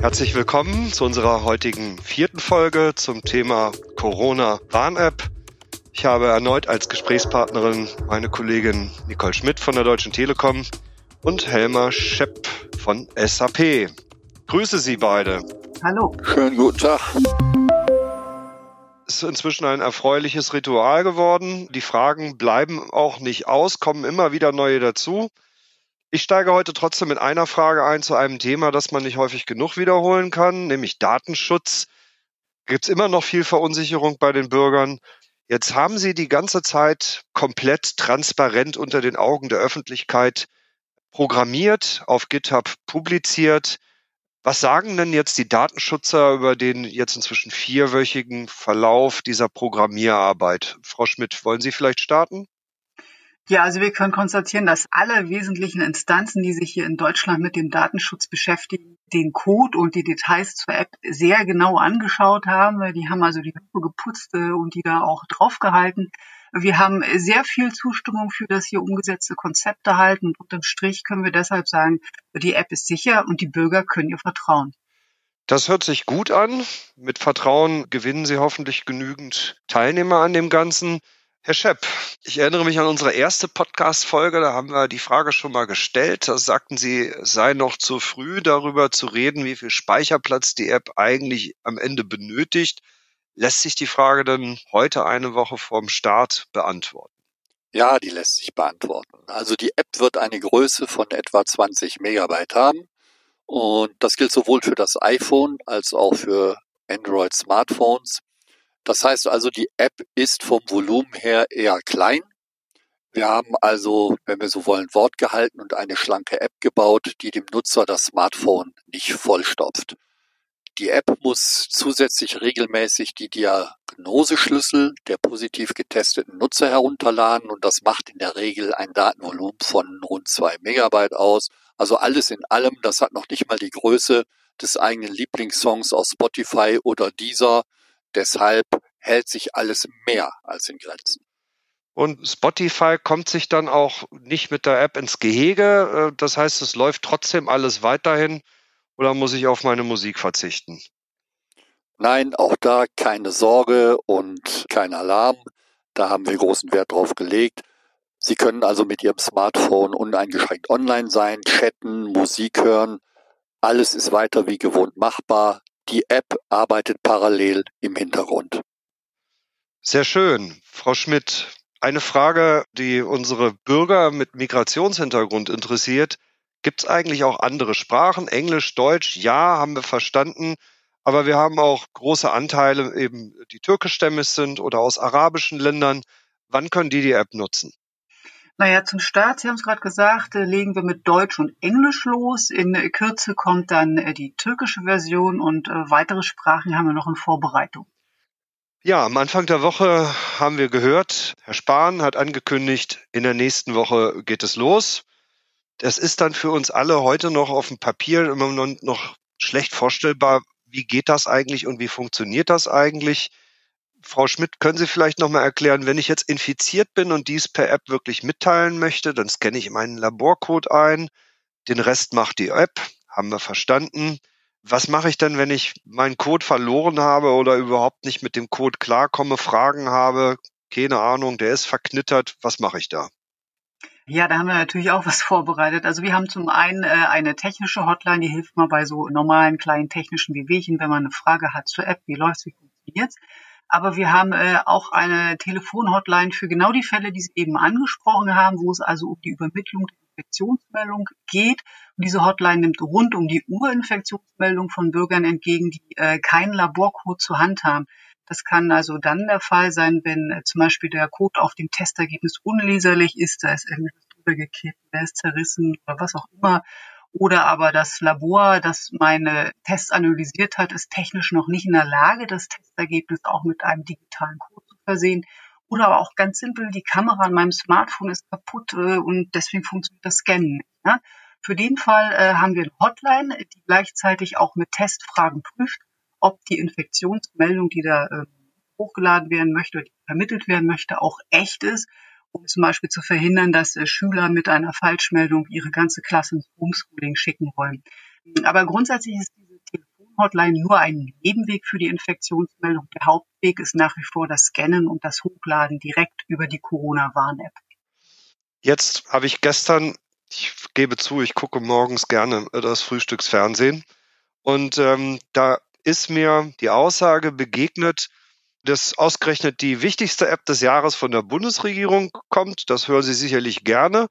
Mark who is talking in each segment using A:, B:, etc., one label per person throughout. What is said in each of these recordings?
A: Herzlich willkommen zu unserer heutigen vierten Folge zum Thema Corona-Warn-App. Ich habe erneut als Gesprächspartnerin meine Kollegin Nicole Schmidt von der Deutschen Telekom und Helmer Schepp von SAP. Grüße Sie beide.
B: Hallo.
C: Schönen guten Tag.
A: Es ist inzwischen ein erfreuliches Ritual geworden. Die Fragen bleiben auch nicht aus, kommen immer wieder neue dazu. Ich steige heute trotzdem mit einer Frage ein zu einem Thema, das man nicht häufig genug wiederholen kann, nämlich Datenschutz. Gibt es immer noch viel Verunsicherung bei den Bürgern? Jetzt haben Sie die ganze Zeit komplett transparent unter den Augen der Öffentlichkeit programmiert, auf GitHub publiziert. Was sagen denn jetzt die Datenschützer über den jetzt inzwischen vierwöchigen Verlauf dieser Programmierarbeit? Frau Schmidt, wollen Sie vielleicht starten?
B: Ja, also wir können konstatieren, dass alle wesentlichen Instanzen, die sich hier in Deutschland mit dem Datenschutz beschäftigen, den Code und die Details zur App sehr genau angeschaut haben. Die haben also die Lupe geputzt äh, und die da auch draufgehalten. Wir haben sehr viel Zustimmung für das hier umgesetzte Konzept erhalten und unterm Strich können wir deshalb sagen, die App ist sicher und die Bürger können ihr vertrauen.
A: Das hört sich gut an. Mit Vertrauen gewinnen Sie hoffentlich genügend Teilnehmer an dem Ganzen. Herr Schepp, ich erinnere mich an unsere erste Podcast-Folge, da haben wir die Frage schon mal gestellt. Da sagten Sie, sei noch zu früh, darüber zu reden, wie viel Speicherplatz die App eigentlich am Ende benötigt. Lässt sich die Frage dann heute eine Woche vorm Start beantworten?
C: Ja, die lässt sich beantworten. Also die App wird eine Größe von etwa 20 Megabyte haben. Und das gilt sowohl für das iPhone als auch für Android-Smartphones. Das heißt also, die App ist vom Volumen her eher klein. Wir haben also, wenn wir so wollen, Wort gehalten und eine schlanke App gebaut, die dem Nutzer das Smartphone nicht vollstopft. Die App muss zusätzlich regelmäßig die Diagnoseschlüssel der positiv getesteten Nutzer herunterladen und das macht in der Regel ein Datenvolumen von rund zwei Megabyte aus. Also alles in allem, das hat noch nicht mal die Größe des eigenen Lieblingssongs aus Spotify oder dieser. Deshalb hält sich alles mehr als in Grenzen.
A: Und Spotify kommt sich dann auch nicht mit der App ins Gehege. Äh, das heißt, es läuft trotzdem alles weiterhin oder muss ich auf meine Musik verzichten?
C: Nein, auch da keine Sorge und kein Alarm. Da haben wir großen Wert drauf gelegt. Sie können also mit Ihrem Smartphone uneingeschränkt online sein, chatten, Musik hören. Alles ist weiter wie gewohnt machbar. Die App arbeitet parallel im Hintergrund.
A: Sehr schön. Frau Schmidt, eine Frage, die unsere Bürger mit Migrationshintergrund interessiert. Gibt es eigentlich auch andere Sprachen? Englisch, Deutsch? Ja, haben wir verstanden. Aber wir haben auch große Anteile, eben die türkischstämmig sind oder aus arabischen Ländern. Wann können die die App nutzen?
B: Naja, zum Start, Sie haben es gerade gesagt, äh, legen wir mit Deutsch und Englisch los. In Kürze kommt dann äh, die türkische Version und äh, weitere Sprachen haben wir noch in Vorbereitung.
A: Ja, am Anfang der Woche haben wir gehört, Herr Spahn hat angekündigt, in der nächsten Woche geht es los. Das ist dann für uns alle heute noch auf dem Papier immer noch schlecht vorstellbar. Wie geht das eigentlich und wie funktioniert das eigentlich? Frau Schmidt, können Sie vielleicht nochmal erklären, wenn ich jetzt infiziert bin und dies per App wirklich mitteilen möchte, dann scanne ich meinen Laborcode ein. Den Rest macht die App. Haben wir verstanden. Was mache ich denn, wenn ich meinen Code verloren habe oder überhaupt nicht mit dem Code klarkomme, Fragen habe? Keine Ahnung, der ist verknittert. Was mache ich da?
B: Ja, da haben wir natürlich auch was vorbereitet. Also wir haben zum einen äh, eine technische Hotline, die hilft mal bei so normalen kleinen technischen Wehwehchen, wenn man eine Frage hat zur App, wie läuft's, wie funktioniert's. Aber wir haben äh, auch eine Telefonhotline für genau die Fälle, die Sie eben angesprochen haben, wo es also um die Übermittlung der Infektionsmeldung geht. Und diese Hotline nimmt rund um die Uhr Infektionsmeldung von Bürgern entgegen, die äh, keinen Laborcode zur Hand haben. Das kann also dann der Fall sein, wenn äh, zum Beispiel der Code auf dem Testergebnis unleserlich ist, da ist irgendwas drüber gekippt, der ist zerrissen oder was auch immer oder aber das Labor, das meine Tests analysiert hat, ist technisch noch nicht in der Lage, das Testergebnis auch mit einem digitalen Code zu versehen. Oder aber auch ganz simpel, die Kamera an meinem Smartphone ist kaputt äh, und deswegen funktioniert das Scannen nicht. Ne? Für den Fall äh, haben wir eine Hotline, die gleichzeitig auch mit Testfragen prüft, ob die Infektionsmeldung, die da äh, hochgeladen werden möchte oder die vermittelt werden möchte, auch echt ist um zum Beispiel zu verhindern, dass äh, Schüler mit einer Falschmeldung ihre ganze Klasse ins Homeschooling schicken wollen. Aber grundsätzlich ist diese Telefonhotline nur ein Nebenweg für die Infektionsmeldung. Der Hauptweg ist nach wie vor das Scannen und das Hochladen direkt über die Corona-Warn-App.
A: Jetzt habe ich gestern, ich gebe zu, ich gucke morgens gerne das Frühstücksfernsehen. Und ähm, da ist mir die Aussage begegnet, dass ausgerechnet die wichtigste App des Jahres von der Bundesregierung kommt. Das hören Sie sicherlich gerne.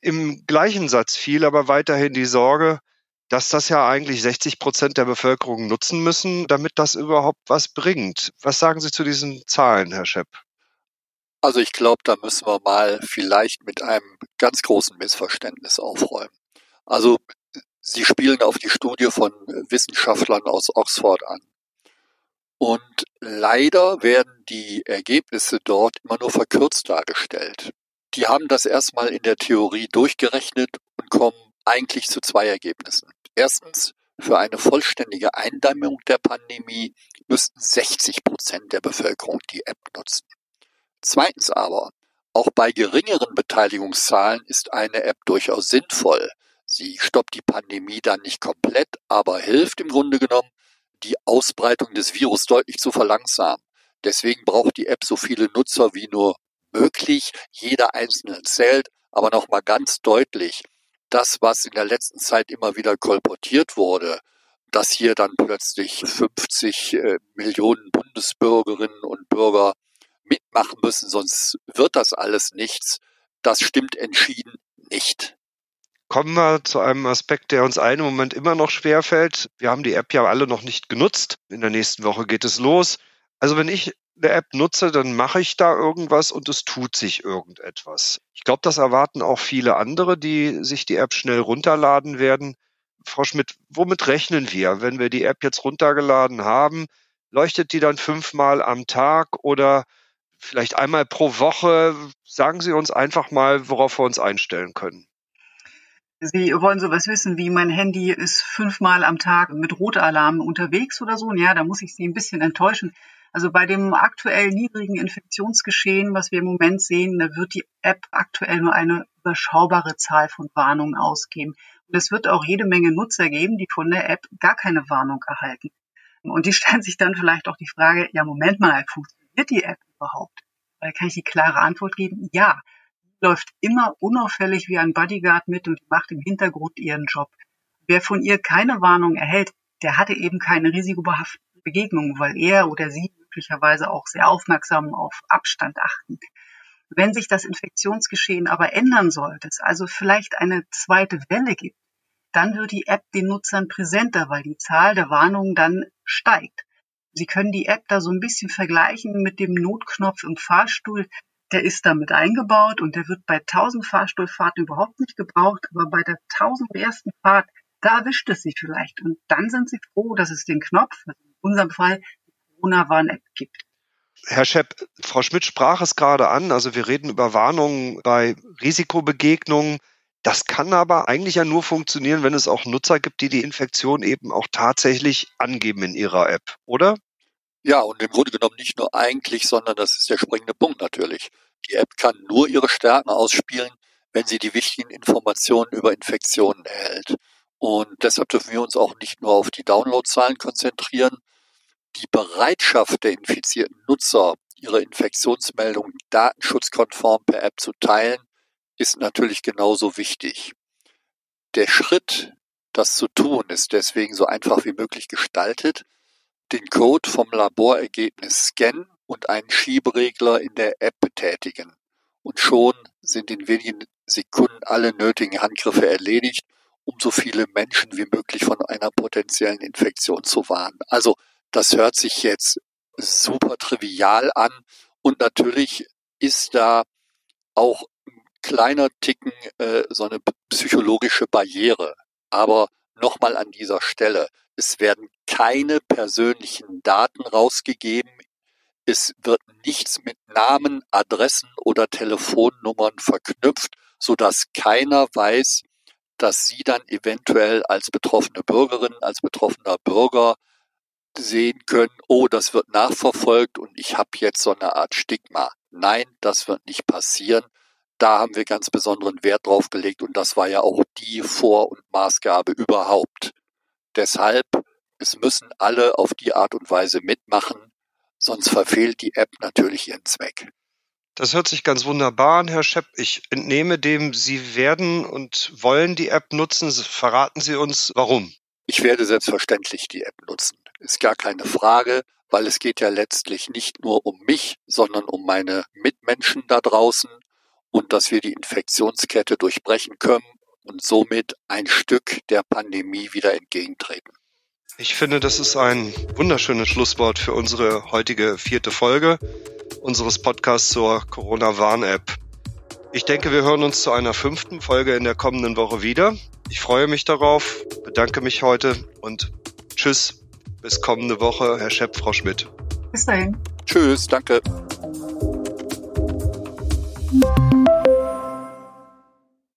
A: Im gleichen Satz fiel aber weiterhin die Sorge, dass das ja eigentlich 60 Prozent der Bevölkerung nutzen müssen, damit das überhaupt was bringt. Was sagen Sie zu diesen Zahlen, Herr Schepp?
C: Also ich glaube, da müssen wir mal vielleicht mit einem ganz großen Missverständnis aufräumen. Also Sie spielen auf die Studie von Wissenschaftlern aus Oxford an. Und leider werden die Ergebnisse dort immer nur verkürzt dargestellt. Die haben das erstmal in der Theorie durchgerechnet und kommen eigentlich zu zwei Ergebnissen. Erstens, für eine vollständige Eindämmung der Pandemie müssten 60 Prozent der Bevölkerung die App nutzen. Zweitens aber, auch bei geringeren Beteiligungszahlen ist eine App durchaus sinnvoll. Sie stoppt die Pandemie dann nicht komplett, aber hilft im Grunde genommen, die Ausbreitung des Virus deutlich zu verlangsamen. Deswegen braucht die App so viele Nutzer wie nur möglich. Jeder einzelne zählt, aber nochmal ganz deutlich, das, was in der letzten Zeit immer wieder kolportiert wurde, dass hier dann plötzlich 50 äh, Millionen Bundesbürgerinnen und Bürger mitmachen müssen, sonst wird das alles nichts. Das stimmt entschieden nicht.
A: Kommen wir zu einem Aspekt, der uns im Moment immer noch schwerfällt. Wir haben die App ja alle noch nicht genutzt. In der nächsten Woche geht es los. Also wenn ich eine App nutze, dann mache ich da irgendwas und es tut sich irgendetwas. Ich glaube, das erwarten auch viele andere, die sich die App schnell runterladen werden. Frau Schmidt, womit rechnen wir, wenn wir die App jetzt runtergeladen haben? Leuchtet die dann fünfmal am Tag oder vielleicht einmal pro Woche? Sagen Sie uns einfach mal, worauf wir uns einstellen können.
B: Sie wollen sowas wissen wie mein Handy ist fünfmal am Tag mit Rotalarm unterwegs oder so. Ja, da muss ich Sie ein bisschen enttäuschen. Also bei dem aktuell niedrigen Infektionsgeschehen, was wir im Moment sehen, da wird die App aktuell nur eine überschaubare Zahl von Warnungen ausgeben. Und es wird auch jede Menge Nutzer geben, die von der App gar keine Warnung erhalten. Und die stellen sich dann vielleicht auch die Frage, ja, Moment mal, funktioniert die App überhaupt? Da kann ich die klare Antwort geben, ja, läuft immer unauffällig wie ein Bodyguard mit und macht im Hintergrund ihren Job. Wer von ihr keine Warnung erhält, der hatte eben keine risikobehaftete Begegnung, weil er oder sie möglicherweise auch sehr aufmerksam auf Abstand achten. Wenn sich das Infektionsgeschehen aber ändern sollte, es also vielleicht eine zweite Welle gibt, dann wird die App den Nutzern präsenter, weil die Zahl der Warnungen dann steigt. Sie können die App da so ein bisschen vergleichen mit dem Notknopf im Fahrstuhl. Der ist damit eingebaut und der wird bei 1000 Fahrstuhlfahrten überhaupt nicht gebraucht, aber bei der 1000 ersten Fahrt, da erwischt es sie vielleicht. Und dann sind sie froh, dass es den Knopf, also in unserem Fall die Corona-Warn-App gibt.
A: Herr Schepp, Frau Schmidt sprach es gerade an. Also wir reden über Warnungen bei Risikobegegnungen. Das kann aber eigentlich ja nur funktionieren, wenn es auch Nutzer gibt, die die Infektion eben auch tatsächlich angeben in ihrer App, oder?
C: Ja, und im Grunde genommen nicht nur eigentlich, sondern das ist der springende Punkt natürlich. Die App kann nur ihre Stärken ausspielen, wenn sie die wichtigen Informationen über Infektionen erhält. Und deshalb dürfen wir uns auch nicht nur auf die Downloadzahlen konzentrieren. Die Bereitschaft der infizierten Nutzer, ihre Infektionsmeldungen datenschutzkonform per App zu teilen, ist natürlich genauso wichtig. Der Schritt, das zu tun, ist deswegen so einfach wie möglich gestaltet den Code vom Laborergebnis scannen und einen Schieberegler in der App betätigen. Und schon sind in wenigen Sekunden alle nötigen Handgriffe erledigt, um so viele Menschen wie möglich von einer potenziellen Infektion zu warnen. Also das hört sich jetzt super trivial an und natürlich ist da auch ein kleiner Ticken äh, so eine psychologische Barriere. Aber nochmal an dieser Stelle, es werden keine persönlichen Daten rausgegeben. Es wird nichts mit Namen, Adressen oder Telefonnummern verknüpft, so dass keiner weiß, dass Sie dann eventuell als betroffene Bürgerin, als betroffener Bürger sehen können, oh, das wird nachverfolgt und ich habe jetzt so eine Art Stigma. Nein, das wird nicht passieren. Da haben wir ganz besonderen Wert drauf gelegt und das war ja auch die Vor- und Maßgabe überhaupt. Deshalb, es müssen alle auf die Art und Weise mitmachen, sonst verfehlt die App natürlich ihren Zweck.
A: Das hört sich ganz wunderbar an, Herr Schepp. Ich entnehme dem, Sie werden und wollen die App nutzen. Verraten Sie uns, warum.
C: Ich werde selbstverständlich die App nutzen. Ist gar keine Frage, weil es geht ja letztlich nicht nur um mich, sondern um meine Mitmenschen da draußen und dass wir die Infektionskette durchbrechen können und somit ein Stück der Pandemie wieder entgegentreten.
A: Ich finde, das ist ein wunderschönes Schlusswort für unsere heutige vierte Folge unseres Podcasts zur Corona-Warn-App. Ich denke, wir hören uns zu einer fünften Folge in der kommenden Woche wieder. Ich freue mich darauf, bedanke mich heute und tschüss. Bis kommende Woche, Herr Schepp, Frau Schmidt.
B: Bis dahin.
C: Tschüss, danke.